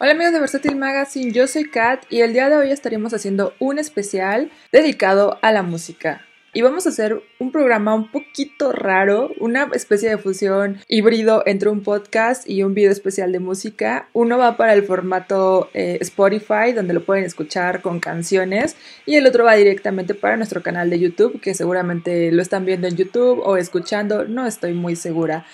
Hola amigos de Versátil Magazine, yo soy Kat y el día de hoy estaremos haciendo un especial dedicado a la música. Y vamos a hacer un programa un poquito raro, una especie de fusión híbrido entre un podcast y un video especial de música. Uno va para el formato eh, Spotify, donde lo pueden escuchar con canciones, y el otro va directamente para nuestro canal de YouTube, que seguramente lo están viendo en YouTube o escuchando, no estoy muy segura.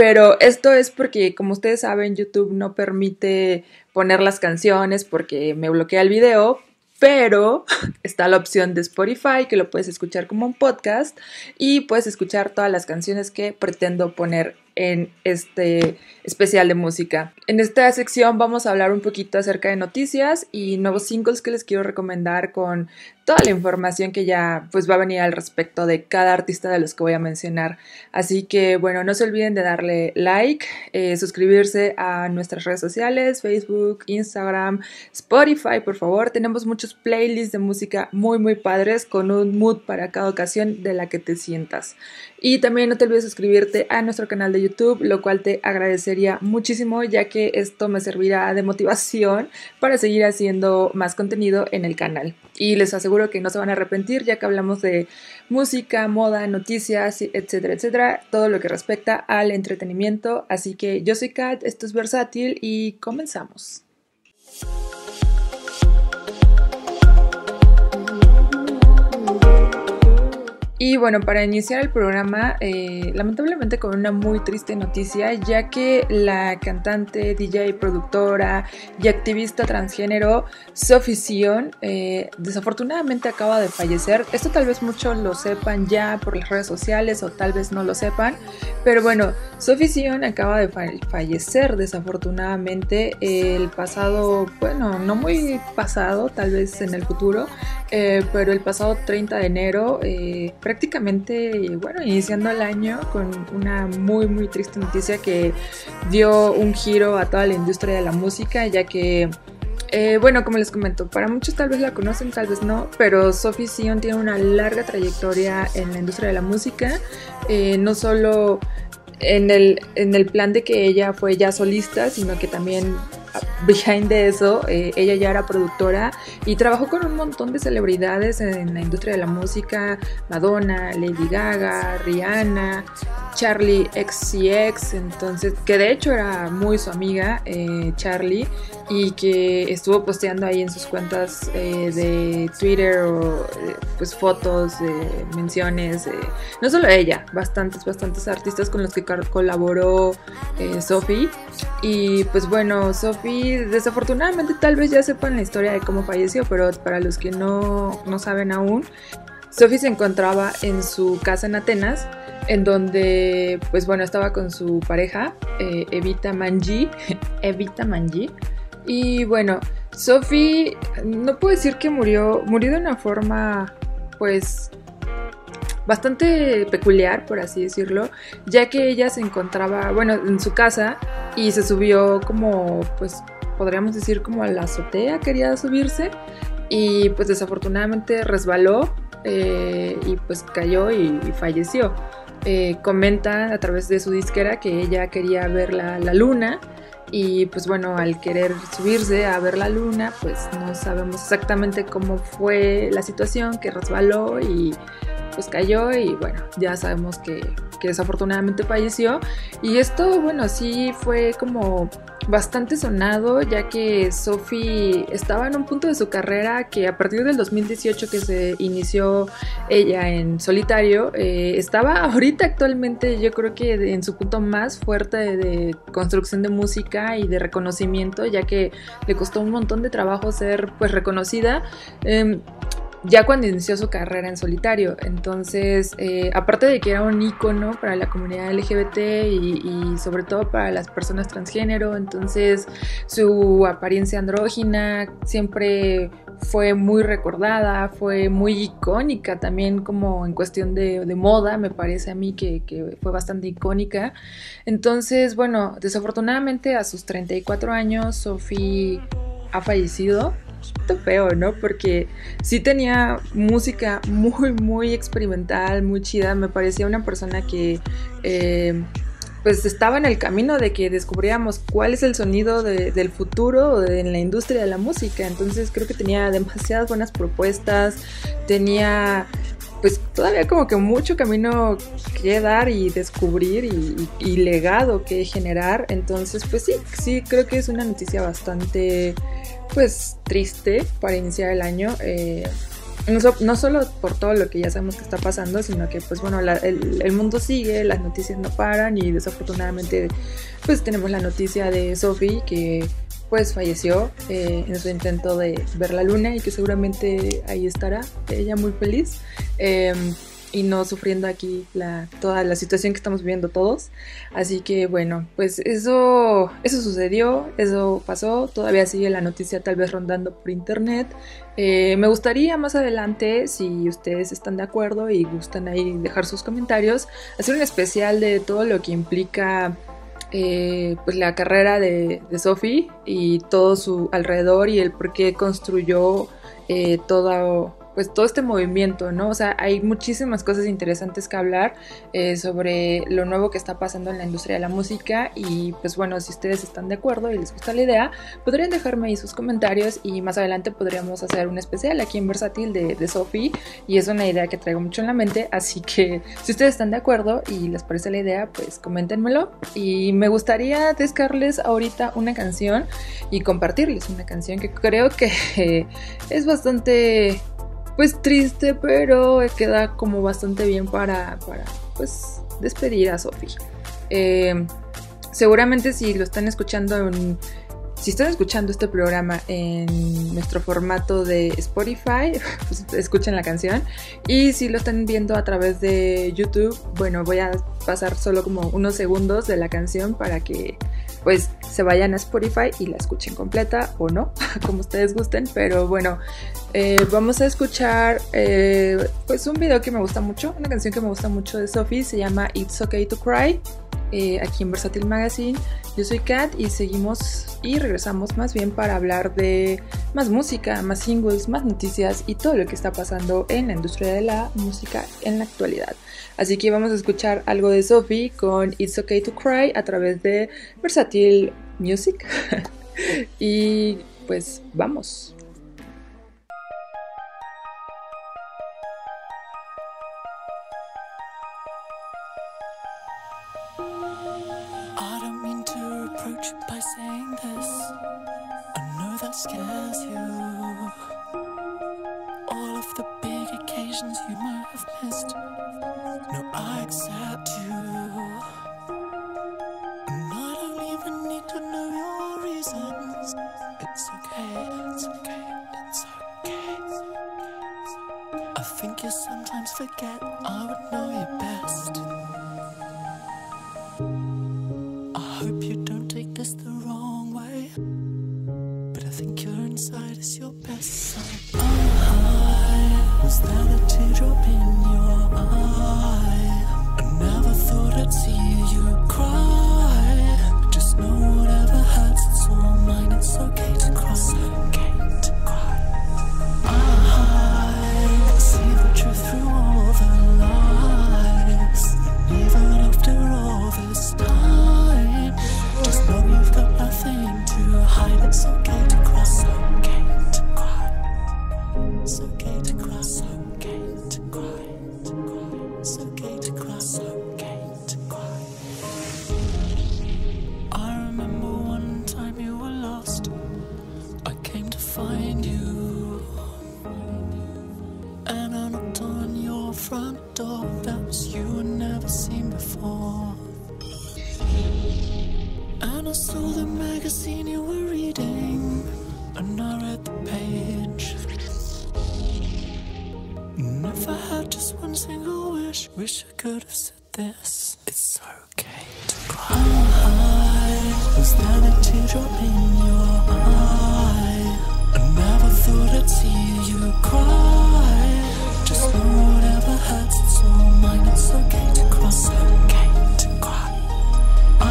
Pero esto es porque, como ustedes saben, YouTube no permite poner las canciones porque me bloquea el video, pero está la opción de Spotify que lo puedes escuchar como un podcast y puedes escuchar todas las canciones que pretendo poner en este especial de música. En esta sección vamos a hablar un poquito acerca de noticias y nuevos singles que les quiero recomendar con toda la información que ya pues va a venir al respecto de cada artista de los que voy a mencionar. Así que bueno, no se olviden de darle like, eh, suscribirse a nuestras redes sociales, Facebook, Instagram, Spotify, por favor. Tenemos muchos playlists de música muy muy padres con un mood para cada ocasión de la que te sientas. Y también no te olvides suscribirte a nuestro canal de YouTube, lo cual te agradecería muchísimo ya que esto me servirá de motivación para seguir haciendo más contenido en el canal. Y les aseguro que no se van a arrepentir ya que hablamos de música, moda, noticias, etcétera, etcétera, todo lo que respecta al entretenimiento. Así que yo soy Kat, esto es Versátil y comenzamos. Y bueno, para iniciar el programa, eh, lamentablemente con una muy triste noticia, ya que la cantante, DJ, productora y activista transgénero Sophie Sion eh, desafortunadamente acaba de fallecer. Esto tal vez muchos lo sepan ya por las redes sociales o tal vez no lo sepan, pero bueno, Sophie Sion acaba de fallecer desafortunadamente el pasado, bueno, no muy pasado, tal vez en el futuro, eh, pero el pasado 30 de enero prácticamente, bueno, iniciando el año con una muy, muy triste noticia que dio un giro a toda la industria de la música, ya que eh, bueno, como les comento, para muchos tal vez la conocen, tal vez no, pero Sophie Sion tiene una larga trayectoria en la industria de la música, eh, no solo en el, en el plan de que ella fue ya solista, sino que también behind de eso, eh, ella ya era productora y trabajó con un montón de celebridades en la industria de la música, Madonna, Lady Gaga, Rihanna, Charlie XCX, entonces, que de hecho era muy su amiga, eh, Charlie, y que estuvo posteando ahí en sus cuentas eh, de Twitter o pues fotos, menciones, no solo ella, bastantes, bastantes artistas con los que colaboró Sophie, y pues bueno, Sophie desafortunadamente tal vez ya sepan la historia de cómo falleció, pero para los que no, no saben aún, Sophie se encontraba en su casa en Atenas, en donde, pues bueno, estaba con su pareja, eh, Evita Manji, Evita Manji, y bueno, Sophie, no puedo decir que murió, murió de una forma, pues, bastante peculiar, por así decirlo, ya que ella se encontraba, bueno, en su casa y se subió como, pues, podríamos decir como a la azotea, quería subirse y pues desafortunadamente resbaló eh, y pues cayó y, falleció. Eh, comenta a través de su disquera que ella quería ver la, la luna y pues bueno, al querer subirse a ver la luna, pues no sabemos exactamente cómo fue la situación, que resbaló y pues cayó y bueno, ya sabemos que, desafortunadamente falleció. Y esto, bueno, sí fue como bastante sonado, ya que Sophie estaba en un punto de su carrera que a partir del 2018 que se inició ella en solitario, eh, estaba ahorita actualmente yo creo que en su punto más fuerte de, construcción de música y de reconocimiento, ya que le costó un montón de trabajo ser pues reconocida. Em, ya cuando inició su carrera en solitario. Entonces, eh, aparte de que era un ícono para la comunidad LGBT y, sobre todo para las personas transgénero, entonces su apariencia andrógina siempre fue muy recordada, fue muy icónica también como en cuestión de, moda, me parece a mí que, que, fue bastante icónica. Entonces, bueno, desafortunadamente a sus 34 años, Sophie ha fallecido feo, ¿no? Porque sí tenía música muy, muy experimental, muy chida. Me parecía una persona que eh, pues estaba en el camino de que descubríamos cuál es el sonido del futuro en la industria de la música. Entonces creo que tenía demasiadas buenas propuestas, tenía pues todavía como que mucho camino que dar y descubrir y, legado que generar. Entonces pues sí, sí creo que es una noticia bastante pues triste para iniciar el año. Eh, no, solo por todo lo que ya sabemos que está pasando, sino que pues bueno, el, mundo sigue, las noticias no paran y desafortunadamente pues tenemos la noticia de Sophie que pues falleció eh, en su intento de ver la luna y que seguramente ahí estará ella muy feliz. Em, y no sufriendo aquí la, toda la situación que estamos viviendo todos. Así que bueno, pues eso, eso sucedió, eso pasó, todavía sigue la noticia tal vez rondando por internet. Eh, me gustaría más adelante, si ustedes están de acuerdo y gustan ahí dejar sus comentarios, hacer un especial de todo lo que implica eh, pues la carrera de, de Sophie y todo su alrededor y el por qué construyó eh, todo pues todo este movimiento, ¿no? O sea, hay muchísimas cosas interesantes que hablar eh, sobre lo nuevo que está pasando en la industria de la música y pues bueno, si ustedes están de acuerdo y les gusta la idea, podrían dejarme ahí sus comentarios y más adelante podríamos hacer un especial aquí en Versátil de, de Sophie y es una idea que traigo mucho en la mente, así que si ustedes están de acuerdo y les parece la idea, pues coméntenmelo y me gustaría descargarles ahorita una canción y compartirles una canción que creo que es bastante pues triste, pero queda como bastante bien para, para pues despedir a Sophie. Eh, seguramente si lo están escuchando en, si están escuchando este programa en nuestro formato de Spotify, pues escuchen la canción. Y si lo están viendo a través de YouTube, bueno, voy a pasar solo como unos segundos de la canción para que pues se vayan a Spotify y la escuchen completa o no, como ustedes gusten. Pero bueno, eh, vamos a escuchar eh, pues un video que me gusta mucho, una canción que me gusta mucho de Sophie, se llama It's Okay to Cry, eh, aquí en Versatil Magazine. Yo soy Kat y seguimos y regresamos más bien para hablar de más música, más singles, más noticias y todo lo que está pasando en la industria de la música en la actualidad. Así que vamos a escuchar algo de Sophie con It's Okay to Cry a través de Versatil Music. y pues vamos. front door that was you had never seen before. And I saw the magazine you were reading, and I read the page. And if I had just one single wish, wish I could have said this. It's okay to cry. I was there a teardrop in your eye. I never thought I'd see you cry. Just know. It's okay to okay to cry. I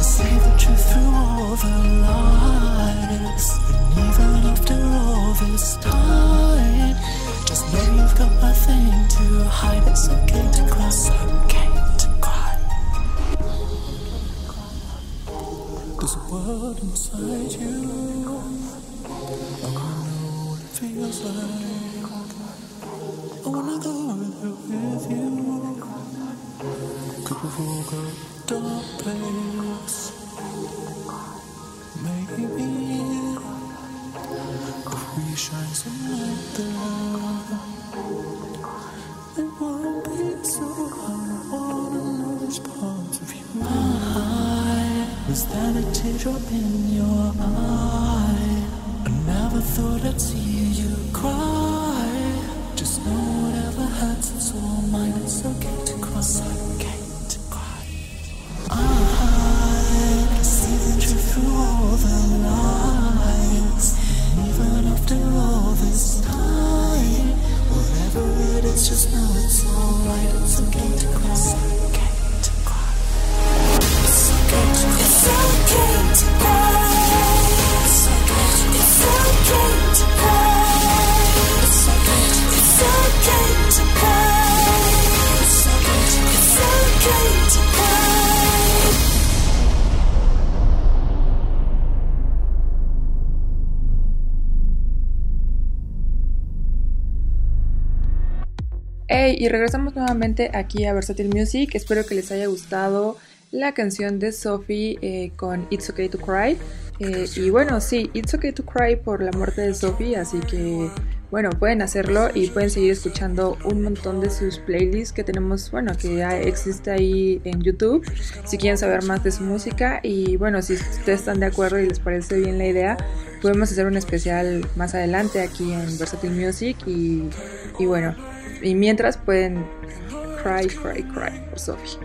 see the truth through all the lies. And even after all this time, just know you've got nothing to hide. It's okay to okay to cry. There's a world inside you. I know what it feels like. I wanna there with you. Could we walk dark place? Maybe if we shine some light there, it won't be so hard. Wanna know which parts of you. My was that a teardrop in your eye? I never thought I'd see you cry. Hurts, it's all mine. It's okay to cry. It's okay to cry. I see the truth through all the lies. Even after all this time, whatever it is, just know it's y regresamos nuevamente aquí a Versatile Music. Espero que les haya gustado la canción de Sophie eh, con It's Okay to Cry. Eh, y bueno, sí, It's Okay to Cry por la muerte de Sophie, así que bueno, pueden hacerlo y pueden seguir escuchando un montón de sus playlists que tenemos, bueno, que ya existe ahí en YouTube, si quieren saber más de su música. Y bueno, si ustedes están de acuerdo y les parece bien la idea, podemos hacer un especial más adelante aquí en Versatile Music. Y, y bueno, y mientras pueden cry, cry, cry por Sophie.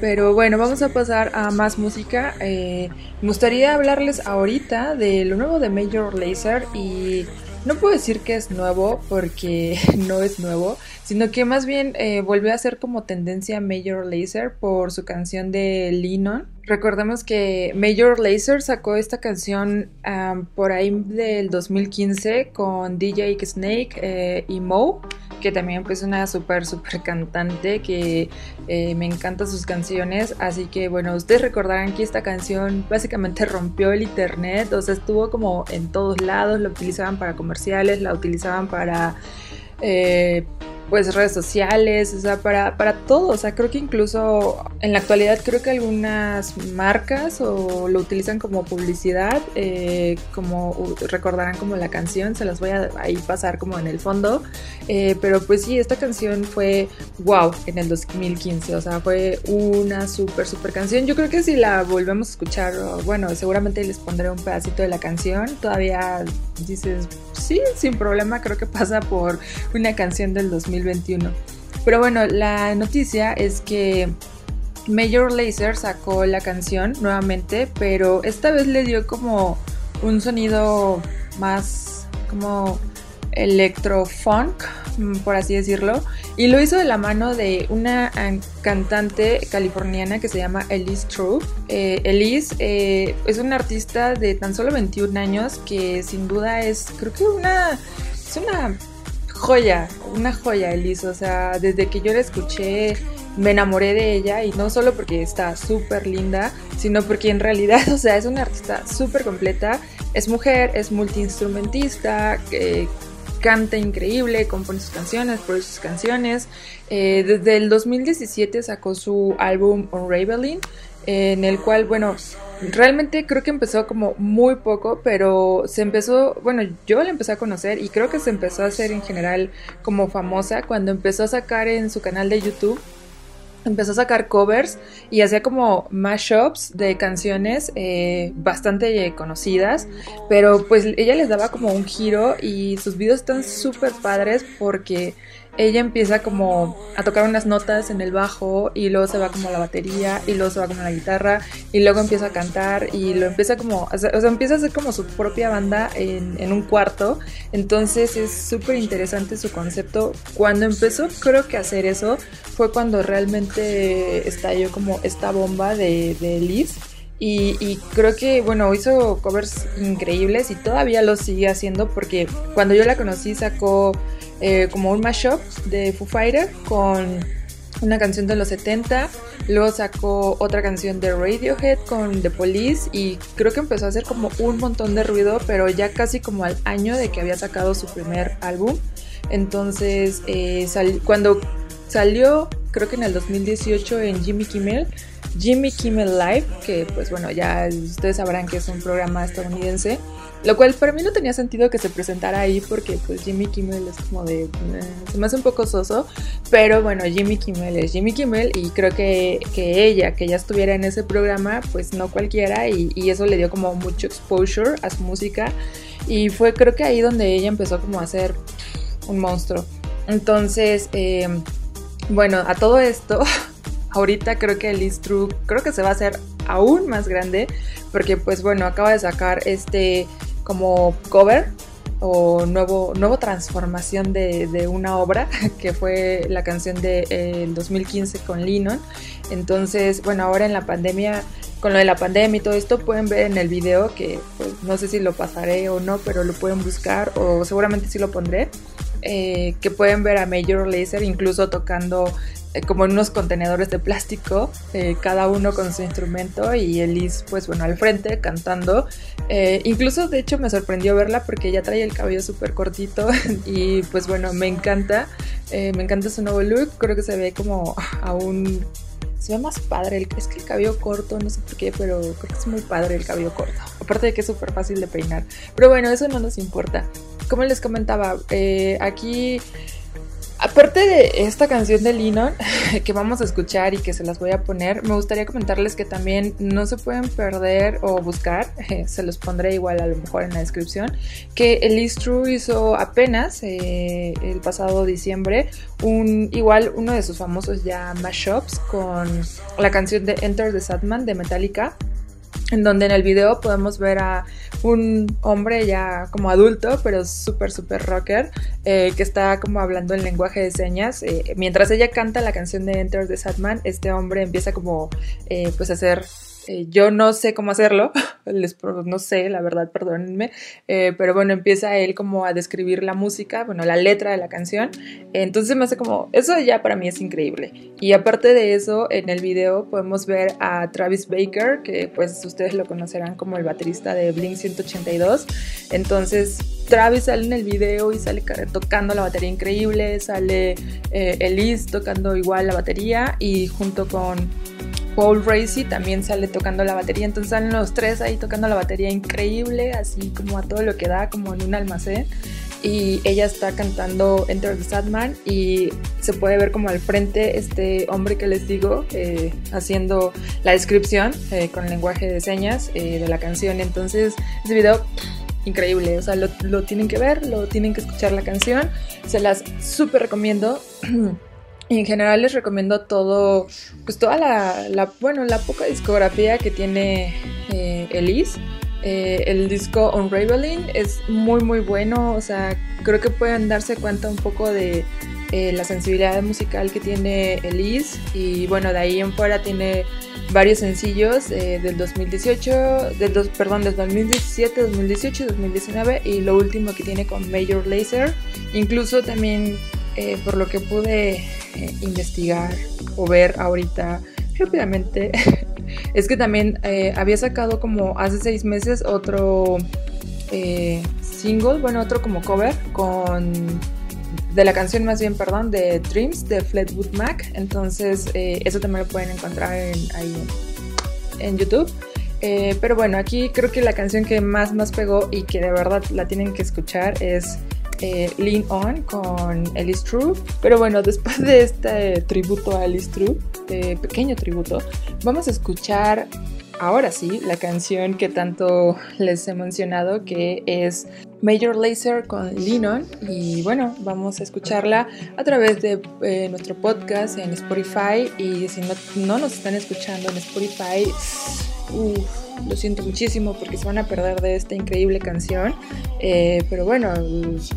Pero bueno, vamos a pasar a más música. Eh, me gustaría hablarles ahorita de lo nuevo de Major Lazer y no puedo decir que es nuevo porque no es nuevo, sino que más bien eh, volvió a ser como tendencia Major Lazer por su canción de Lennon. Recordemos que Major Lazer sacó esta canción por ahí del 2015 con DJ Snake eh, y Mo, que también pues una súper, súper cantante que eh, me encantan sus canciones. Así que bueno, ustedes recordarán que esta canción básicamente rompió el internet, o sea, estuvo como en todos lados, la utilizaban para comerciales, la utilizaban para... pues redes sociales, o sea, para, para todo, o sea, creo que incluso en la actualidad creo que algunas marcas o lo utilizan como publicidad, eh, como recordarán como la canción, se las voy a ahí pasar como en el fondo, eh, pero pues sí, esta canción fue wow en el 2015, o sea, fue una súper, súper canción, yo creo que si la volvemos a escuchar, bueno, seguramente les pondré un pedacito de la canción, todavía dices, sí, sin problema, creo que pasa por una canción del 2015 2021. Pero bueno, la noticia es que Major Lazer sacó la canción nuevamente, pero esta vez le dio como un sonido más como electrofunk, mm, por así decirlo, y lo hizo de la mano de una cantante californiana que se llama Elise True. Eh, Elise eh, es una artista de tan solo 21 años que sin duda es, creo que una, es una joya, una joya Elise, o sea, desde que yo la escuché me enamoré de ella y no solo porque está súper linda, sino porque en realidad, o sea, es una artista súper completa, es mujer, es multiinstrumentista, eh, canta increíble, compone sus canciones, produce sus canciones. Eh, desde el 2017 sacó su álbum Unraveling, en el cual, bueno, realmente creo que empezó como muy poco, pero se empezó, bueno, yo la empecé a conocer y creo que se empezó a hacer en general como famosa cuando empezó a sacar en su canal de YouTube. Empezó a sacar covers y hacía como mashups de canciones eh, bastante conocidas, pero pues ella les daba como un giro y sus videos están súper padres porque ella empieza como a tocar unas notas en el bajo y luego se va como a la batería y luego se va como a la guitarra y luego empieza a cantar y lo empieza como, o sea, empieza a hacer como su propia banda en, en un cuarto. Entonces es súper interesante su concepto. Cuando empezó creo que a hacer eso fue cuando realmente estalló como esta bomba de, de Liz. Y, y, creo que, bueno, hizo covers increíbles y todavía lo sigue haciendo porque cuando yo la conocí sacó eh, como un mashup de Foo Fighter con una canción de los 70, luego sacó otra canción de Radiohead con The Police y creo que empezó a hacer como un montón de ruido, pero ya casi como al año de que había sacado su primer álbum. Entonces, eh, cuando salió, creo que en el 2018 en Jimmy Kimmel, Jimmy Kimmel Live, que pues bueno, ya ustedes sabrán que es un programa estadounidense, lo cual para mí no tenía sentido que se presentara ahí porque pues Jimmy Kimmel es como de... Eh, se me hace un poco soso, pero bueno, Jimmy Kimmel es Jimmy Kimmel y creo que, que ella, que ella estuviera en ese programa, pues no cualquiera y, eso le dio como mucho exposure a su música y fue creo que ahí donde ella empezó como a ser un monstruo. Entonces, eh, bueno, a todo esto, ahorita creo que Liz True creo que se va a hacer aún más grande porque pues bueno, acaba de sacar este como cover o nuevo, nuevo transformación de, una obra que fue la canción del de, 2015 con Linon. Entonces, bueno, ahora en la pandemia, con lo de la pandemia y todo esto, pueden ver en el video que pues, no sé si lo pasaré o no, pero lo pueden buscar o seguramente sí lo pondré. Eh, que pueden ver a Major Lazer incluso tocando eh, como en unos contenedores de plástico, eh, cada uno con su instrumento y Elise, pues bueno, al frente cantando. Eh, incluso, de hecho, me sorprendió verla porque ella trae el cabello súper cortito y pues bueno, me encanta. me encanta su nuevo look, creo que se ve como aún... Se ve más padre, es que el cabello corto, no sé por qué, pero creo que es muy padre el cabello corto. Aparte de que es súper fácil de peinar. Pero bueno, eso no nos importa. Como les comentaba, aquí Aparte de esta canción de Linon que vamos a escuchar y que se las voy a poner, me gustaría comentarles que también no se pueden perder o buscar, se los pondré igual a lo mejor en la descripción, que Elise True hizo apenas eh, el pasado diciembre un igual uno de sus famosos ya mashups con la canción de Enter the Sadman de Metallica en donde en el video podemos ver a un hombre ya como adulto, pero súper, súper rocker, eh, que está como hablando en lenguaje de señas. Eh, mientras ella canta la canción de Enter the Sadman, este hombre empieza como eh, pues a hacer eh, yo no sé cómo hacerlo, les, no sé, la verdad, perdónenme, eh, pero bueno, empieza él como a describir la música, bueno, la letra de la canción, entonces me hace como, eso ya para mí es increíble. Y aparte de eso, en el video podemos ver a Travis Baker, que pues ustedes lo conocerán como el baterista de Blink 182, entonces Travis sale en el video y sale tocando la batería increíble, sale eh, Elise tocando igual la batería y junto con Paul Racy también sale tocando la batería, entonces salen los tres ahí tocando la batería increíble, así como a todo lo que da, como en un almacén. Y ella está cantando Enter the Sadman y se puede ver como al frente este hombre que les digo eh, haciendo la descripción eh, con lenguaje de señas eh, de la canción. Entonces, ese video increíble, o sea, lo, lo tienen que ver, lo tienen que escuchar la canción, se las súper recomiendo. En general les recomiendo todo, pues toda la, bueno, la poca discografía que tiene eh, Elise. Eh, el disco Unraveling es muy muy bueno, o sea, creo que pueden darse cuenta un poco de eh, la sensibilidad musical que tiene Elise y bueno, de ahí en fuera tiene varios sencillos del 2018, del dos, perdón, del 2017, 2018 2019 y lo último que tiene con Major Lazer. Incluso también por lo que pude eh, investigar o ver ahorita rápidamente es que también eh, había sacado como hace seis meses otro eh, single, bueno, otro como cover con de la canción más bien, perdón, de Dreams de Fleetwood Mac. Entonces, eso también lo pueden encontrar en, ahí en, YouTube. pero bueno, aquí creo que la canción que más más pegó y que de verdad la tienen que escuchar es eh, Lean On con Alice True. Pero bueno, después de este tributo a Alice True, eh, pequeño tributo, vamos a escuchar ahora sí la canción que tanto les he mencionado, que es Major Lazer con Lean On. Y bueno, vamos a escucharla a través de eh, nuestro podcast en Spotify. Y si no, no nos están escuchando en Spotify, lo siento muchísimo porque se van a perder de esta increíble canción. Eh, pero bueno,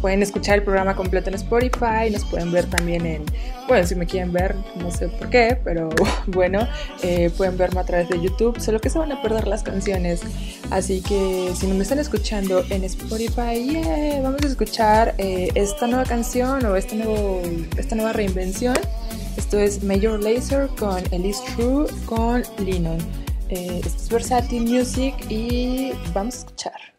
pueden escuchar el programa completo en Spotify, nos pueden ver también en, bueno, si me quieren ver, no sé por qué, pero bueno, eh, pueden verme a través de YouTube, solo que se van a perder las canciones. Así que si no me están escuchando en Spotify, vamos a escuchar eh, esta nueva canción o este nuevo, esta nueva reinvención Esto es Major Laser con Elise True con Lennon. Eh, es Versatile Music y vamos a escuchar.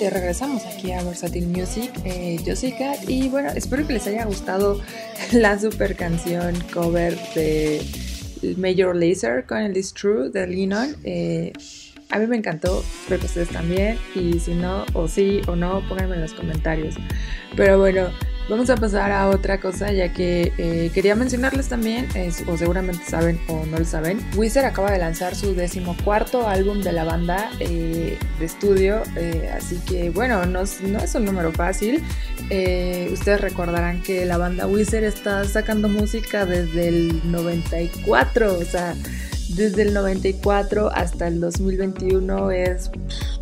Regresamos aquí a Versatile Music. Eh, yo soy Kat y bueno, espero que les haya gustado la super canción cover de Major Laser con el Is True de Lennon. Eh, a mí me encantó, espero que ustedes también. Y si no, o sí o no, pónganme en los comentarios. Pero bueno, Vamos a pasar a otra cosa, ya que eh, quería mencionarles también, o seguramente saben o no lo saben, Wizard acaba de lanzar su decimocuarto álbum de la banda eh, de estudio, eh, así que bueno, no, es un número fácil. ustedes recordarán que la banda Wizard está sacando música desde el 94, o sea, desde el 94 hasta el 2021 es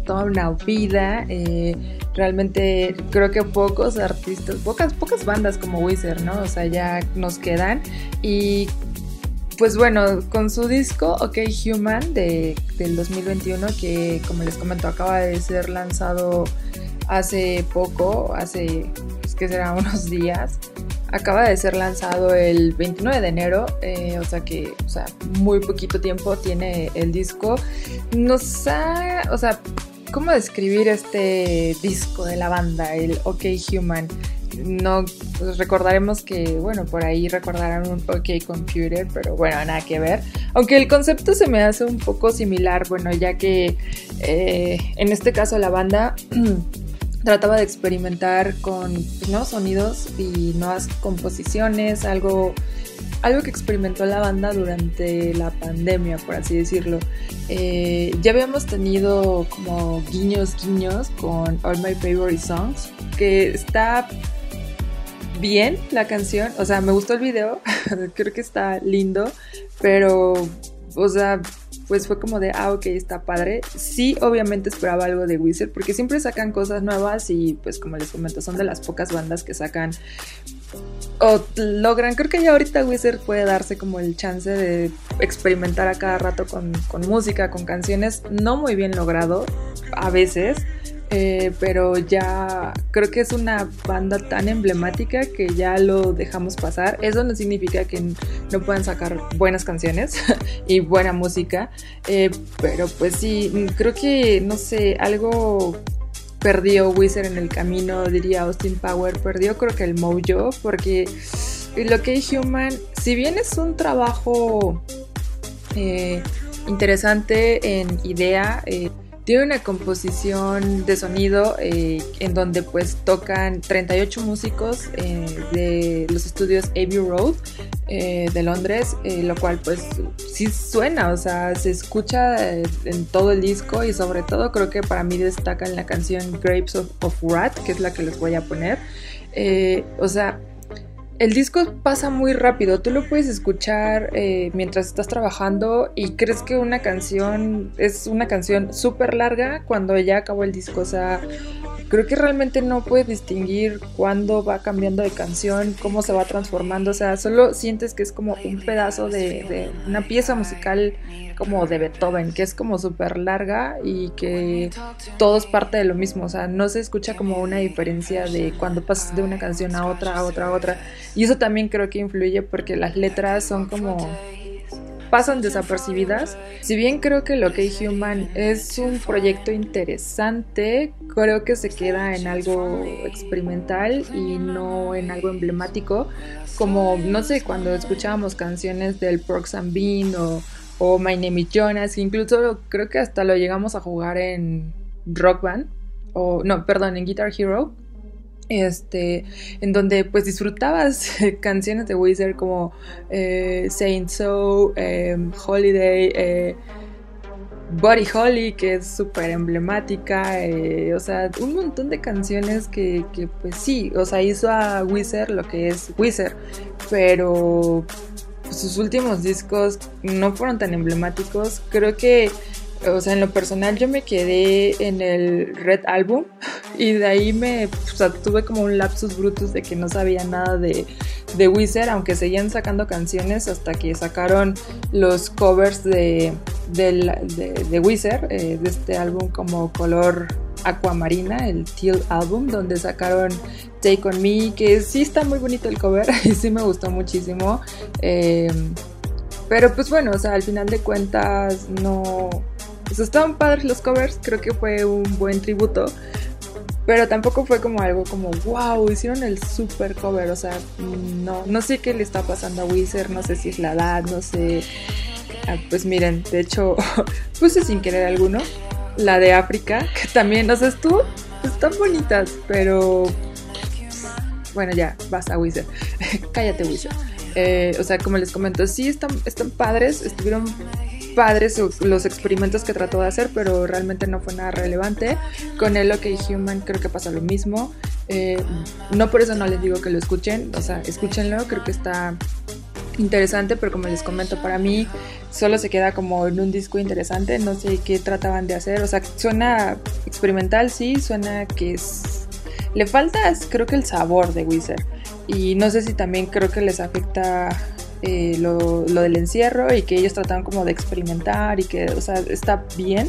toda una vida. Eh, realmente creo que pocos artistas, pocas, pocas bandas como Wizard, ¿no? O sea, ya nos quedan. Y pues bueno, con su disco OK Human de, del 2021, que como les comento, acaba de ser lanzado hace poco, hace, pues, que será unos días acaba de ser lanzado el 29 de enero, eh, o sea que, o sea, muy poquito tiempo tiene el disco. Nos ha, o sea, ¿cómo describir este disco de la banda, el OK Human? No pues recordaremos que, bueno, por ahí recordarán un OK Computer, pero bueno, nada que ver. Aunque el concepto se me hace un poco similar, bueno, ya que eh, en este caso la banda trataba de experimentar con nuevos sonidos y nuevas composiciones, algo, algo que experimentó la banda durante la pandemia, por así decirlo. Eh, ya habíamos tenido como guiños, guiños con All My Favorite Songs, que está bien la canción, o sea, me gustó el video, creo que está lindo, pero, o sea, pues fue como de, ah, ok, está padre. Sí, obviamente esperaba algo de Wizard, porque siempre sacan cosas nuevas y pues como les comento, son de las pocas bandas que sacan o logran, creo que ya ahorita Wizard puede darse como el chance de experimentar a cada rato con, con música, con canciones, no muy bien logrado a veces, eh, pero ya creo que es una banda tan emblemática que ya lo dejamos pasar. Eso no significa que no puedan sacar buenas canciones y buena música, eh, pero pues sí, creo que, no sé, algo perdió Wizard en el camino, diría Austin Power, perdió creo que el mojo, porque lo que Human, si bien es un trabajo eh, interesante en idea, tiene una composición de sonido eh, en donde pues tocan 38 músicos eh, de los estudios Abbey Road eh, de Londres, lo cual pues sí suena, o sea, se escucha en todo el disco y sobre todo creo que para mí destaca en la canción Grapes of, of Rat, que es la que les voy a poner. o sea, el disco pasa muy rápido, tú lo puedes escuchar eh, mientras estás trabajando y crees que una canción es una canción súper larga cuando ya acabó el disco, o sea, creo que realmente no puedes distinguir cuándo va cambiando de canción, cómo se va transformando, o sea, solo sientes que es como un pedazo de, una pieza musical como de Beethoven, que es como súper larga y que todo es parte de lo mismo, o sea, no se escucha como una diferencia de cuando pasas de una canción a otra, a otra, a otra. Y eso también creo que influye porque las letras son como pasan desapercibidas. Si bien creo que lo que Human es un proyecto interesante, creo que se queda en algo experimental y no en algo emblemático. Como, no sé, cuando escuchábamos canciones del Prox and Bean o, o My Name is Jonas, incluso creo que hasta lo llegamos a jugar en Rock Band, o no, perdón, en Guitar Hero este, en donde pues disfrutabas canciones de Wizard como eh, Saint So, em, Holiday, eh, Body Holly, que es súper emblemática, eh, o sea, un montón de canciones que, que, pues sí, o sea, hizo a Wizard lo que es Wizard, pero sus últimos discos no fueron tan emblemáticos, creo que o sea, en lo personal yo me quedé en el Red Album y de ahí me, o sea, tuve como un lapsus brutus de que no sabía nada de, de Wizard, aunque seguían sacando canciones hasta que sacaron los covers de, de, de, Wizard, eh, de este álbum como color aquamarina, el Teal Album, donde sacaron Take On Me, que sí está muy bonito el cover y sí me gustó muchísimo. Eh, pero pues bueno, o sea, al final de cuentas no pues estaban padres los covers, creo que fue un buen tributo. Pero tampoco fue como algo como, wow, hicieron el super cover. O sea, no, no sé qué le está pasando a Wizard, no sé si es la edad, no sé. Ah, pues miren, de hecho, puse sin querer alguno. La de África, que también, no sé, tú, están bonitas, pero. Bueno, ya, vas a Wizard. Cállate, Wizard. Eh, o sea, como les comento, sí están, están padres, estuvieron padres los experimentos que trató de hacer, pero realmente no fue nada relevante. Con el OK Human creo que pasa lo mismo. Eh, no por eso no les digo que lo escuchen, o sea, escúchenlo, creo que está interesante, pero como les comento, para mí solo se queda como en un disco interesante, no sé qué trataban de hacer, o sea, suena experimental, sí, suena que es... Le falta, creo que el sabor de Wizard. Y no sé si también creo que les afecta eh, lo, del encierro y que ellos trataban como de experimentar y que, o sea, está bien,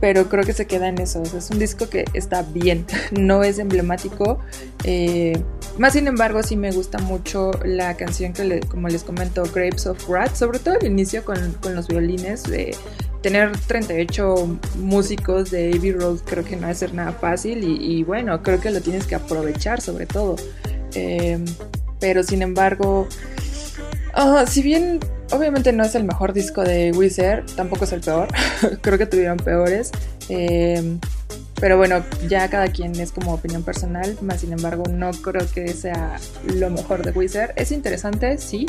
pero creo que se queda en eso. es un disco que está bien, no es emblemático. Eh, más sin embargo, sí me gusta mucho la canción que, como les comento, Grapes of Wrath, sobre todo el inicio con, con los violines. de tener 38 músicos de Abbey Road creo que no va a ser nada fácil y, bueno, creo que lo tienes que aprovechar sobre todo. Eh, pero sin embargo, si bien obviamente no es el mejor disco de Wizard, tampoco es el peor. Creo que tuvieron peores. Eh, pero bueno, ya cada quien es como opinión personal, más sin embargo no creo que sea lo mejor de Wizard. Es interesante, sí,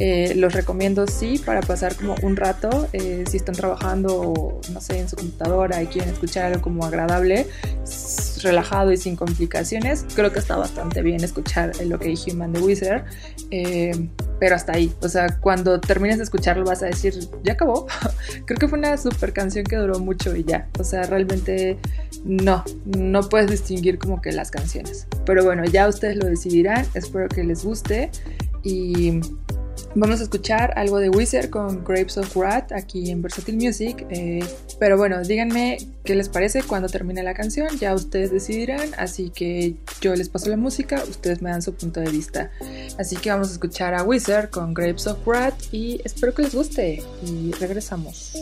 eh, los recomiendo sí para pasar como un rato, eh, si están trabajando, no sé, en su computadora y quieren escuchar algo como agradable, relajado y sin complicaciones, creo que está bastante bien escuchar lo que Human de Wizard. Pero hasta ahí. O sea, cuando termines de escucharlo vas a decir, ya acabó. Creo que fue una super canción que duró mucho y ya. O sea, realmente no, no puedes distinguir como que las canciones. Pero bueno, ya ustedes lo decidirán. Espero que les guste y Vamos a escuchar algo de Wizard con Grapes of Wrath aquí en Versatile Music. Eh, pero bueno, díganme qué les parece cuando termine la canción. Ya ustedes decidirán. Así que yo les paso la música, ustedes me dan su punto de vista. Así que vamos a escuchar a Wizard con Grapes of Wrath y espero que les guste. Y regresamos.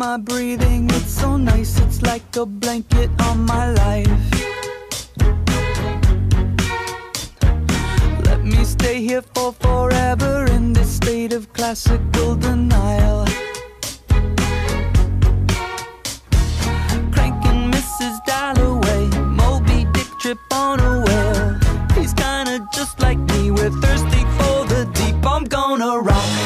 My breathing, it's so nice, it's like a blanket on my life. Let me stay here for forever in this state of classical denial. Cranking Mrs. Dalloway, Moby Dick trip on a whale. He's kinda just like me, we're thirsty for the deep. I'm gonna rock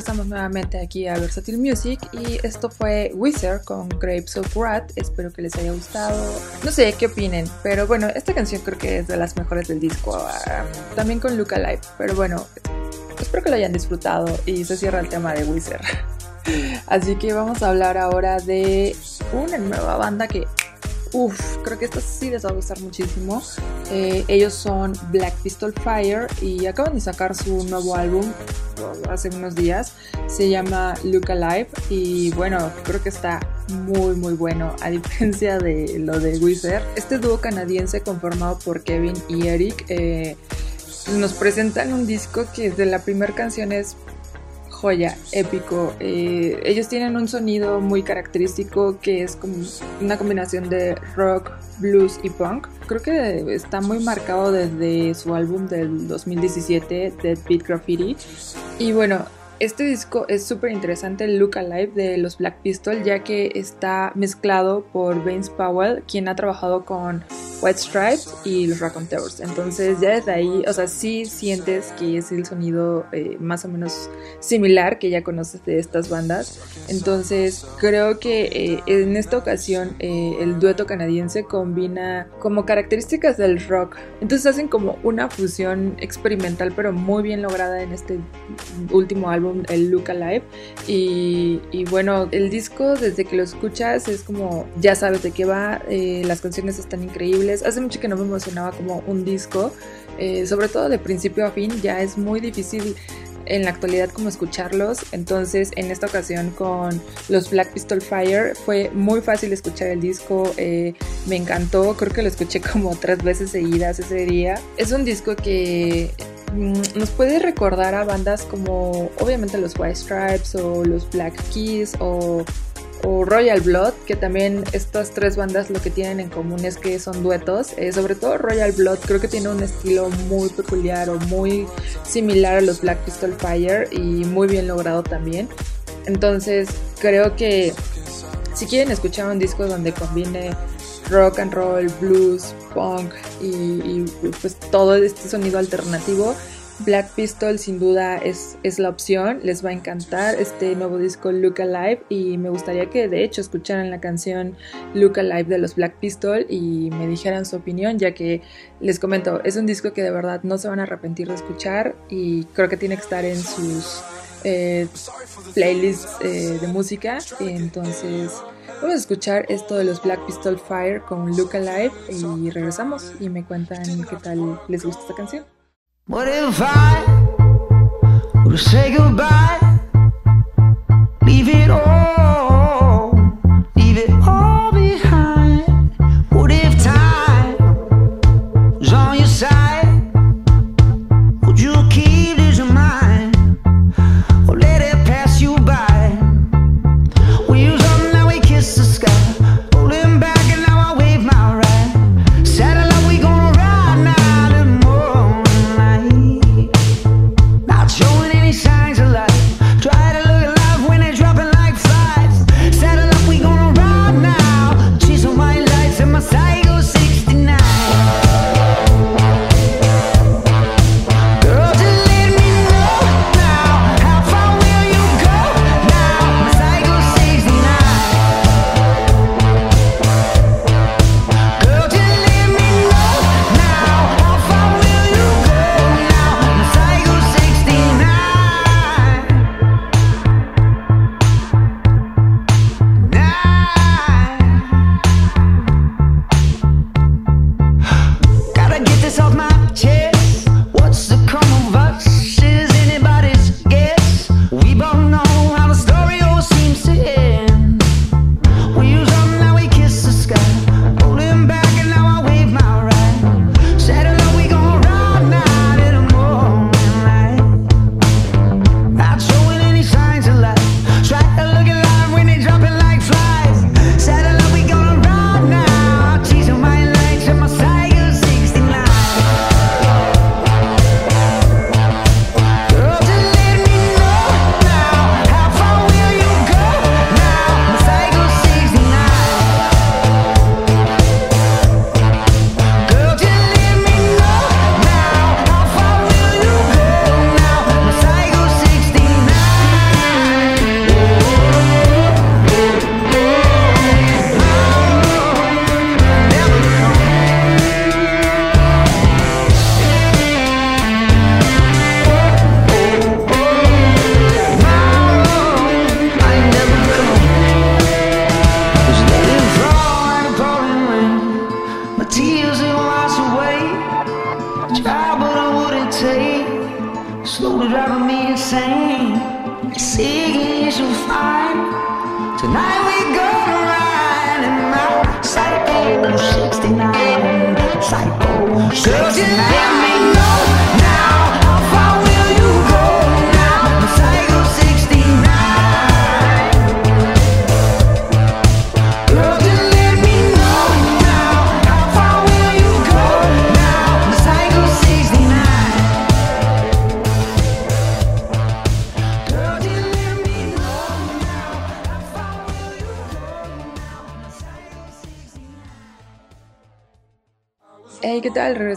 regresamos nuevamente aquí a Versatile Music y esto fue Wizard con Grapes of Wrath. Espero que les haya gustado. No sé qué opinen, pero bueno, esta canción creo que es de las mejores del disco. ah, también con Luca Live, pero bueno, espero que lo hayan disfrutado y se cierra el tema de Wizard. Así que vamos a hablar ahora de una nueva banda que Uf, creo que esta sí les va a gustar muchísimo. Eh, ellos son Black Pistol Fire y acaban de sacar su nuevo álbum uh, hace unos días. Se llama Look Alive y bueno, creo que está muy muy bueno a diferencia de lo de Wizard. Este dúo canadiense conformado por Kevin y Eric eh, nos presentan un disco que desde la primera canción es joya, épico. Eh, ellos tienen un sonido muy característico que es como una combinación de rock, blues y punk. Creo que está muy marcado desde su álbum del 2017, Dead Beat Graffiti. Y bueno, este disco es súper interesante, el Look Alive de los Black Pistol, ya que está mezclado por Vince Powell, quien ha trabajado con White Stripes y los Raconteurs. Entonces ya desde ahí, o sea, sí sientes que es el sonido eh, más o menos similar que ya conoces de estas bandas. Entonces creo que eh, en esta ocasión eh, el dueto canadiense combina como características del rock. Entonces hacen como una fusión experimental pero muy bien lograda en este último álbum el Look Alive. Y, bueno, el disco desde que lo escuchas es como, ya sabes de qué va, eh, las canciones están increíbles. Hace mucho que no me emocionaba como un disco, eh, sobre todo de principio a fin, ya es muy difícil en la actualidad como escucharlos. Entonces, en esta ocasión con los Black Pistol Fire fue muy fácil escuchar el disco. Eh, me encantó, creo que lo escuché como tres veces seguidas ese día. Es un disco que nos puede recordar a bandas como obviamente los White Stripes o los Black Keys o o Royal Blood, que también estas tres bandas lo que tienen en común es que son duetos. Eh, sobre todo Royal Blood creo que tiene un estilo muy peculiar o muy similar a los Black Pistol Fire y muy bien logrado también. Entonces creo que si quieren escuchar un disco donde combine rock and roll, blues, punk y, y pues todo este sonido alternativo, Black Pistol sin duda es, es, la opción, les va a encantar este nuevo disco Look Alive y me gustaría que de hecho escucharan la canción Look Alive de los Black Pistol y me dijeran su opinión ya que les comento, es un disco que de verdad no se van a arrepentir de escuchar y creo que tiene que estar en sus eh, playlists eh, de música entonces vamos a escuchar esto de los Black Pistol Fire con Look Alive y regresamos y me cuentan qué tal les gusta esta canción. What if I to say goodbye? Leave it all, leave it all behind. What if time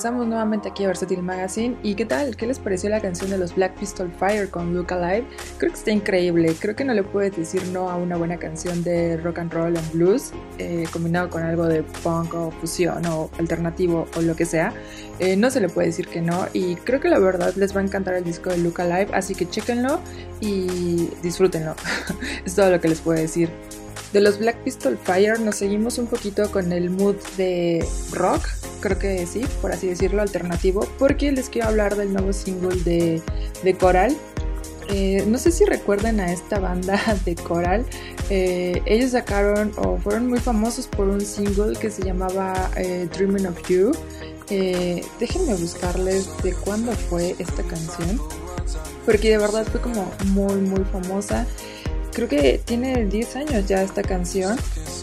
Regresamos nuevamente aquí a Versatile Magazine. ¿Y qué tal? ¿Qué les pareció la canción de los Black Pistol Fire con Look Alive? Creo que está increíble. Creo que no le puedes decir no a una buena canción de rock and roll and blues, eh, combinado con algo de punk o fusión o alternativo o lo que sea. Eh, no se le puede decir que no. Y creo que la verdad les va a encantar el disco de Look Alive. Así que chequenlo y disfrútenlo. es todo lo que les puedo decir. De los Black Pistol Fire nos seguimos un poquito con el mood de rock, creo que sí, por así decirlo, alternativo, porque les quiero hablar del nuevo single de, de Coral. Eh, no sé si recuerden a esta banda de Coral. Eh, ellos sacaron o fueron muy famosos por un single que se llamaba eh, Dreaming of You. déjenme buscarles de cuándo fue esta canción. Porque de verdad fue como muy muy famosa creo que tiene 10 años ya esta canción,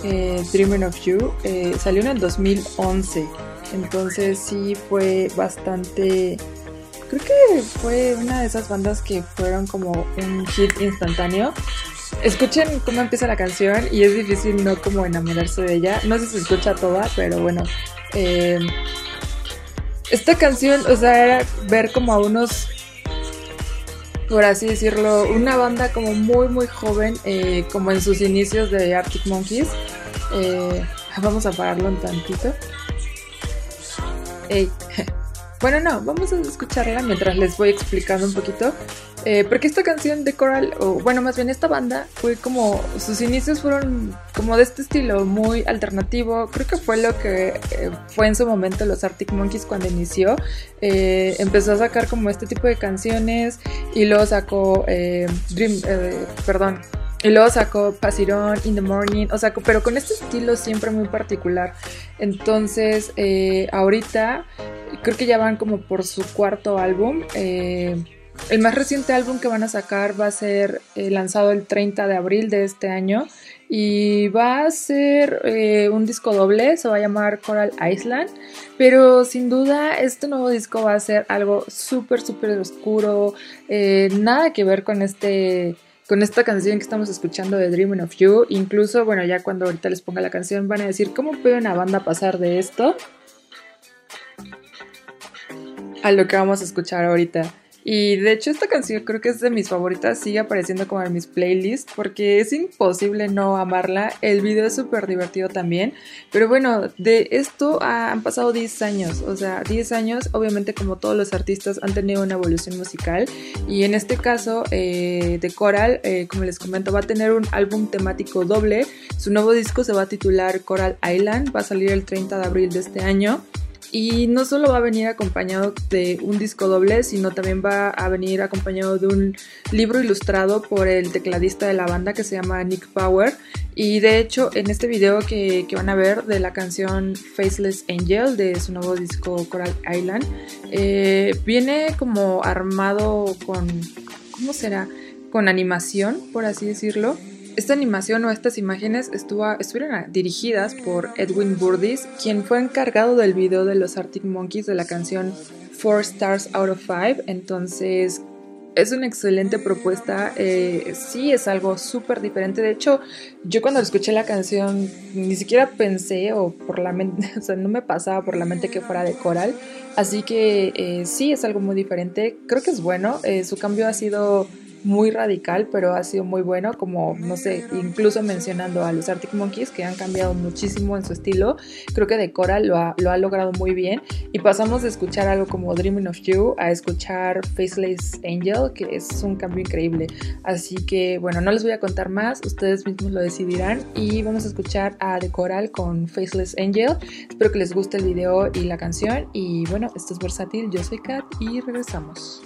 eh, Dreaming of You, eh, salió en el 2011, entonces sí fue bastante, creo que fue una de esas bandas que fueron como un hit instantáneo. Escuchen cómo empieza la canción y es difícil no como enamorarse de ella, no sé si se escucha toda, pero bueno. Eh, esta canción, o sea, era ver como a unos por así decirlo, una banda como muy muy joven, eh, como en sus inicios de Arctic Monkeys. Eh, vamos a pararlo un tantito. Ey. Bueno, no, vamos a escucharla mientras les voy explicando un poquito. Eh, porque esta canción de Coral, o bueno, más bien esta banda, fue como. Sus inicios fueron como de este estilo, muy alternativo. Creo que fue lo que eh, fue en su momento los Arctic Monkeys cuando inició. Eh, empezó a sacar como este tipo de canciones y luego sacó Dream. perdón, y luego sacó Pasirón, In the Morning, o sea, pero con este estilo siempre muy particular. Entonces, ahorita creo que ya van como por su cuarto álbum. El más reciente álbum que van a sacar va a ser eh, lanzado el 30 de abril de este año y va a ser un disco doble, se va a llamar Coral Island, pero sin duda este nuevo disco va a ser algo súper, súper oscuro, nada que ver con este con esta canción que estamos escuchando de Dreaming of You. Incluso, bueno, ya cuando ahorita les ponga la canción van a decir, ¿cómo puede una banda pasar de esto a lo que vamos a escuchar ahorita? Y de hecho esta canción creo que es de mis favoritas, sigue apareciendo como en mis playlists porque es imposible no amarla. El video es súper divertido también. Pero bueno, de esto han pasado 10 años. O sea, 10 años, obviamente como todos los artistas han tenido una evolución musical. Y en este caso eh, de Coral, eh, como les comento, va a tener un álbum temático doble. Su nuevo disco se va a titular Coral Island, va a salir el 30 de abril de este año. Y no solo va a venir acompañado de un disco doble, sino también va a venir acompañado de un libro ilustrado por el tecladista de la banda que se llama Nick Power. Y de hecho, en este video que, van a ver de la canción Faceless Angel de su nuevo disco Coral Island, eh, viene como armado con, ¿cómo será? Con animación, por así decirlo. Esta animación o estas imágenes estuvieron dirigidas por Edwin Burdis, quien fue encargado del video de los Arctic Monkeys de la canción Four Stars Out of Five. Entonces, es una excelente propuesta. Eh, sí, es algo súper diferente. De hecho, yo cuando escuché la canción ni siquiera pensé o por la mente, no me pasaba por la mente que fuera de coral. Así que eh, sí, es algo muy diferente. Creo que es bueno. Eh, su cambio ha sido muy radical, pero ha sido muy bueno, como, no sé, incluso mencionando a los Arctic Monkeys, que han cambiado muchísimo en su estilo, creo que Decora lo ha, lo ha logrado muy bien, y pasamos de escuchar algo como Dreaming of You a escuchar Faceless Angel, que es un cambio increíble. Así que, bueno, no les voy a contar más, ustedes mismos lo decidirán, y vamos a escuchar a Decoral con Faceless Angel. Espero que les guste el video y la canción, y bueno, esto es Versátil, yo soy Kat, y regresamos.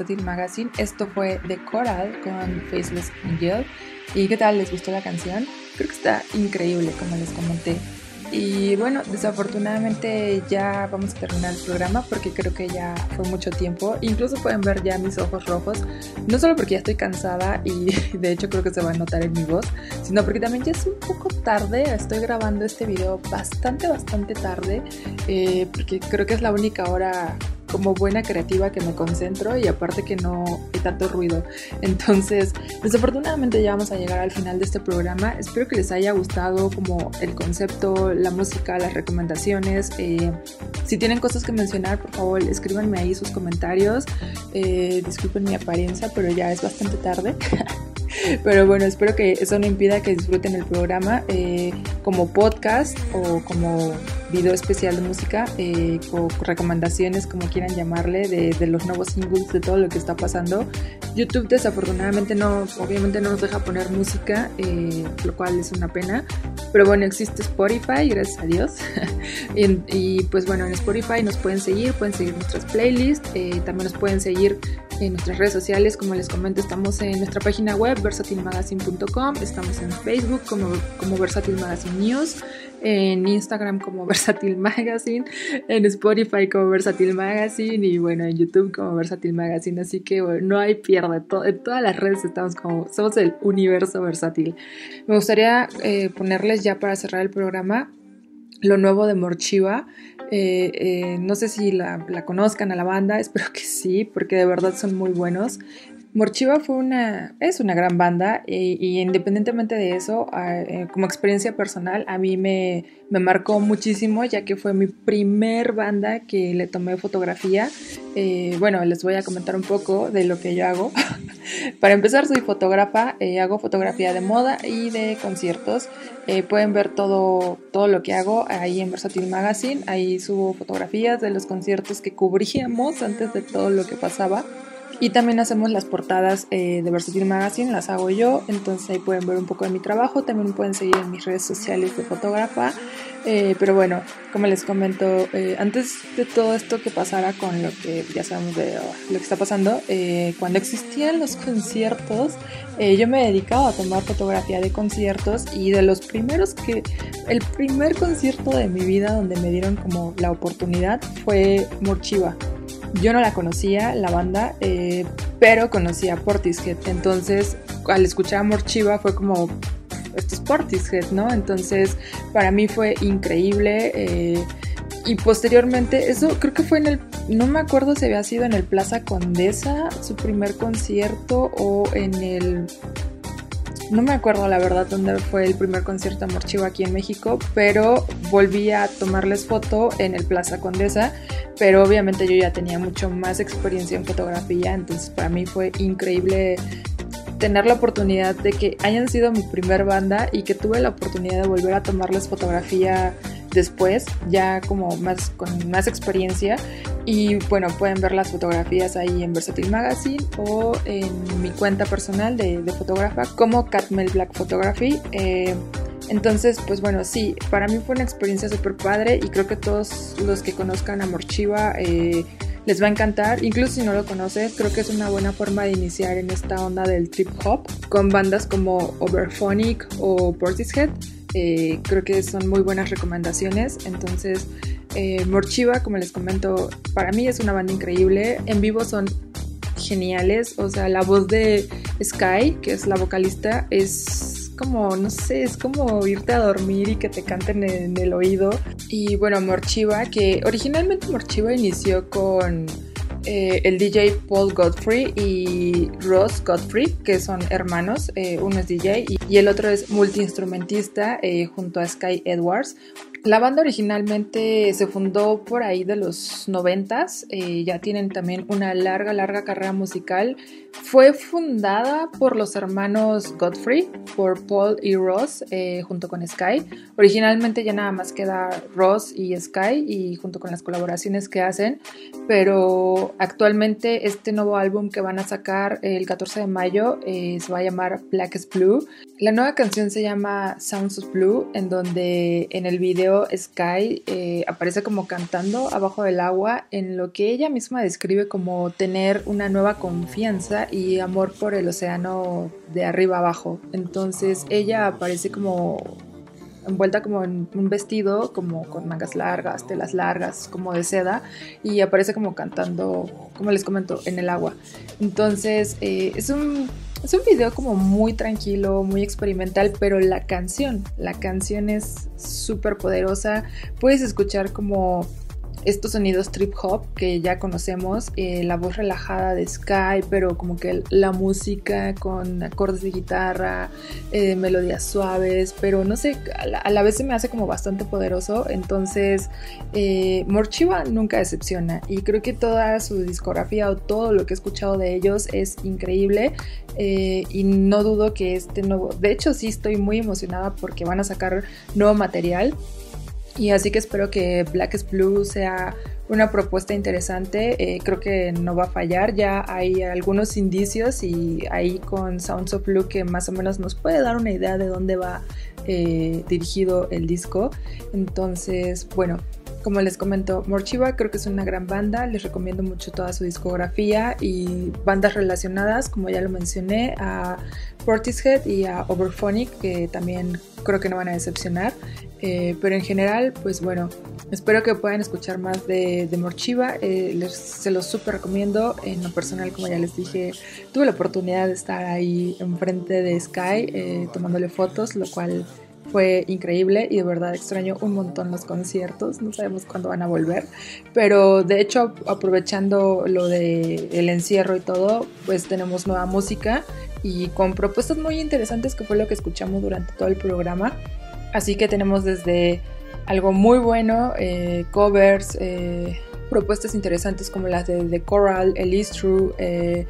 Versatile Magazine. Esto fue The Coral con Faceless Angel. ¿Y qué tal? ¿Les gustó la canción? Creo que está increíble, como les comenté. Y bueno, desafortunadamente ya vamos a terminar el programa porque creo que ya fue mucho tiempo. Incluso pueden ver ya mis ojos rojos. No solo porque ya estoy cansada y de hecho creo que se va a notar en mi voz, sino porque también ya es un poco tarde. Estoy grabando este video bastante, bastante tarde. eh, porque creo que es la única hora como buena creativa que me concentro y aparte que no hay tanto ruido. Entonces, desafortunadamente ya vamos a llegar al final de este programa. Espero que les haya gustado como el concepto, la música, las recomendaciones. Eh, si tienen cosas que mencionar, por favor, escríbanme ahí sus comentarios. Eh, disculpen mi apariencia, pero ya es bastante tarde. Pero bueno, espero que eso no impida que disfruten el programa eh, como podcast o como video especial de música eh, o recomendaciones, como quieran llamarle, de, de, los nuevos singles, de todo lo que está pasando. YouTube desafortunadamente no, obviamente no nos deja poner música, eh, lo cual es una pena. Pero bueno, existe Spotify, gracias a Dios. y, y, pues bueno, en Spotify nos pueden seguir, pueden seguir nuestras playlists, eh, también nos pueden seguir en nuestras redes sociales, como les comento, estamos en nuestra página web versatilmagazine.com, estamos en Facebook como, como Versatil Magazine News, en Instagram como Versatil Magazine, en Spotify como Versatil Magazine y bueno, en YouTube como Versatil Magazine, así que bueno, no hay pierde, en todas las redes estamos como, somos el universo versátil. Me gustaría eh, ponerles ya para cerrar el programa lo nuevo de Morchiva. Eh, eh, no sé si la, conozcan a la banda, espero que sí, porque de verdad son muy buenos. Morchiva fue una, es una gran banda y, independientemente de eso, eh, como experiencia personal, a mí me, me, marcó muchísimo ya que fue mi primer banda que le tomé fotografía. Eh, bueno, les voy a comentar un poco de lo que yo hago. Para empezar, soy fotógrafa, eh, hago fotografía de moda y de conciertos. pueden ver todo, todo lo que hago ahí en Versatil Magazine. Ahí subo fotografías de los conciertos que cubríamos antes de todo lo que pasaba. Y también hacemos las portadas eh, de Versatil Magazine, las hago yo, entonces ahí pueden ver un poco de mi trabajo, también pueden seguir en mis redes sociales de fotógrafa. Eh, pero bueno, como les comento, eh, antes de todo esto que pasara con lo que ya sabemos de lo que está pasando, eh, cuando existían los conciertos, yo me dedicaba a tomar fotografía de conciertos y de los primeros que, el primer concierto de mi vida donde me dieron como la oportunidad fue Morchiva. Yo no la conocía, la banda, eh, pero conocía Portishead. Entonces, al escuchar a Morchiva fue como, esto es Portishead, ¿no? Entonces, para mí fue increíble. Eh, y posteriormente, eso creo que fue en el, no me acuerdo si había sido en el Plaza Condesa, su primer concierto, o en el no me acuerdo la verdad dónde fue el primer concierto Morchivo aquí en México, pero volví a tomarles foto en el Plaza Condesa, pero obviamente yo ya tenía mucho más experiencia en fotografía, entonces para mí fue increíble tener la oportunidad de que hayan sido mi primer banda y que tuve la oportunidad de volver a tomarles fotografía después, ya como más con más experiencia. Y bueno, pueden ver las fotografías ahí en Versatile Magazine o en mi cuenta personal de, fotógrafa como Catmel Black Photography. Eh, entonces, pues bueno, sí, para mí fue una experiencia súper padre y creo que todos los que conozcan a Morchiva eh, les va a encantar. Incluso si no lo conoces, creo que es una buena forma de iniciar en esta onda del trip hop con bandas como Overphonic o Portishead. Eh, creo que son muy buenas recomendaciones. Entonces, eh, Morchiva, como les comento, para mí es una banda increíble. En vivo son geniales. O sea, la voz de Sky, que es la vocalista, es como, no sé, es como irte a dormir y que te canten en el oído. Y bueno, Morchiva, que originalmente Morchiva inició con eh, el DJ Paul Godfrey y Ross Godfrey, que son hermanos, eh, uno es DJ y, el otro es multiinstrumentista eh, junto a Sky Edwards. La banda originalmente se fundó por ahí de los noventas, eh, ya tienen también una larga, larga carrera musical. Fue fundada por los hermanos Godfrey, por Paul y Ross, eh, junto con Sky. Originalmente ya nada más queda Ross y Sky y junto con las colaboraciones que hacen, pero actualmente este nuevo álbum que van a sacar el 14 de mayo eh, se va a llamar Black is Blue. La nueva canción se llama Sounds of Blue, en donde en el video Sky eh, aparece como cantando abajo del agua en lo que ella misma describe como tener una nueva confianza y amor por el océano de arriba abajo. Entonces ella aparece como envuelta como en un vestido, como con mangas largas, telas largas, como de seda, y aparece como cantando, como les comento, en el agua. Entonces, eh, es un es un video como muy tranquilo, muy experimental, pero la canción, la canción es súper poderosa. Puedes escuchar como estos sonidos trip hop que ya conocemos, eh, la voz relajada de Sky, pero como que la música con acordes de guitarra, eh, melodías suaves, pero no sé, a la, vez se me hace como bastante poderoso, entonces eh, Morchiva nunca decepciona y creo que toda su discografía o todo lo que he escuchado de ellos es increíble y no dudo que este nuevo, de hecho sí estoy muy emocionada porque van a sacar nuevo material. Y así que espero que Black is Blue sea una propuesta interesante. Eh, creo que no va a fallar. Ya hay algunos indicios y ahí con Sounds of Blue que más o menos nos puede dar una idea de dónde va eh, dirigido el disco. Entonces, bueno, como les comento, Morchiva creo que es una gran banda, les recomiendo mucho toda su discografía y bandas relacionadas, como ya lo mencioné, a Portishead y a Overphonic, que también creo que no van a decepcionar. Eh, pero en general, pues bueno, espero que puedan escuchar más de, Morchiva. Eh, les, se los súper recomiendo. En lo personal, como ya les dije, tuve la oportunidad de estar ahí enfrente de Sky eh, tomándole fotos, lo cual fue increíble y de verdad extraño un montón los conciertos, no sabemos cuándo van a volver, pero de hecho aprovechando lo de el encierro y todo, pues tenemos nueva música y con propuestas muy interesantes que fue lo que escuchamos durante todo el programa. Así que tenemos desde algo muy bueno, eh, covers, eh, propuestas interesantes como las de The Coral, Elise True, eh,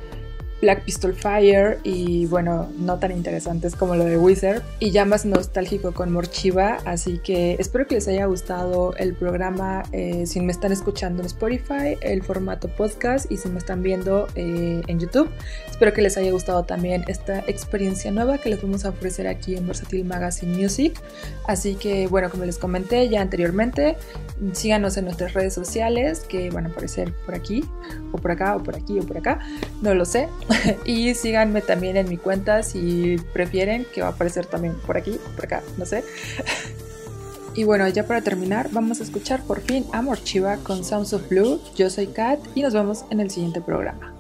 Black Pistol Fire y bueno, no tan interesantes como lo de Wizard y ya más nostálgico con Morchiva, así que espero que les haya gustado el programa eh, si me están escuchando en Spotify, el formato podcast y si me están viendo eh, en YouTube. Espero que les haya gustado también esta experiencia nueva que les vamos a ofrecer aquí en Versatile Magazine Music, así que bueno, como les comenté ya anteriormente, síganos en nuestras redes sociales que van a aparecer por aquí o por acá o por aquí o por acá, no lo sé. y síganme también en mi cuenta si prefieren, que va a aparecer también por aquí, por acá, no sé. Y bueno, ya para terminar, vamos a escuchar por fin Amor Chiva con Sounds of Blue. Yo soy Kat y nos vemos en el siguiente programa.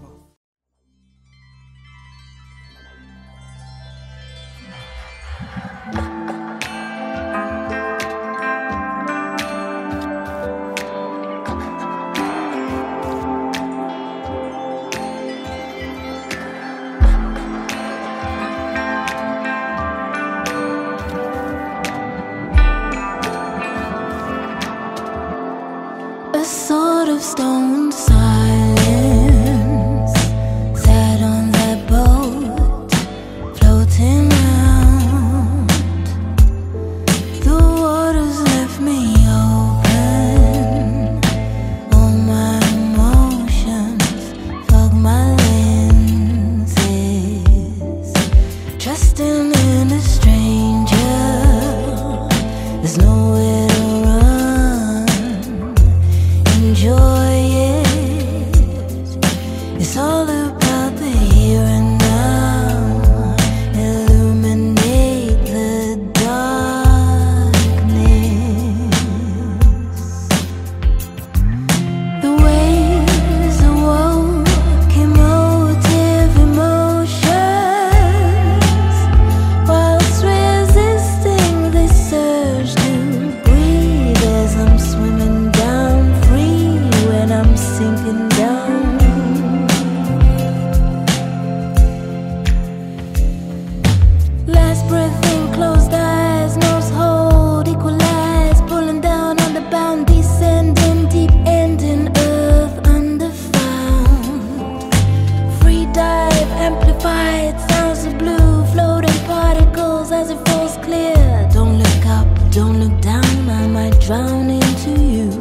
drown into you.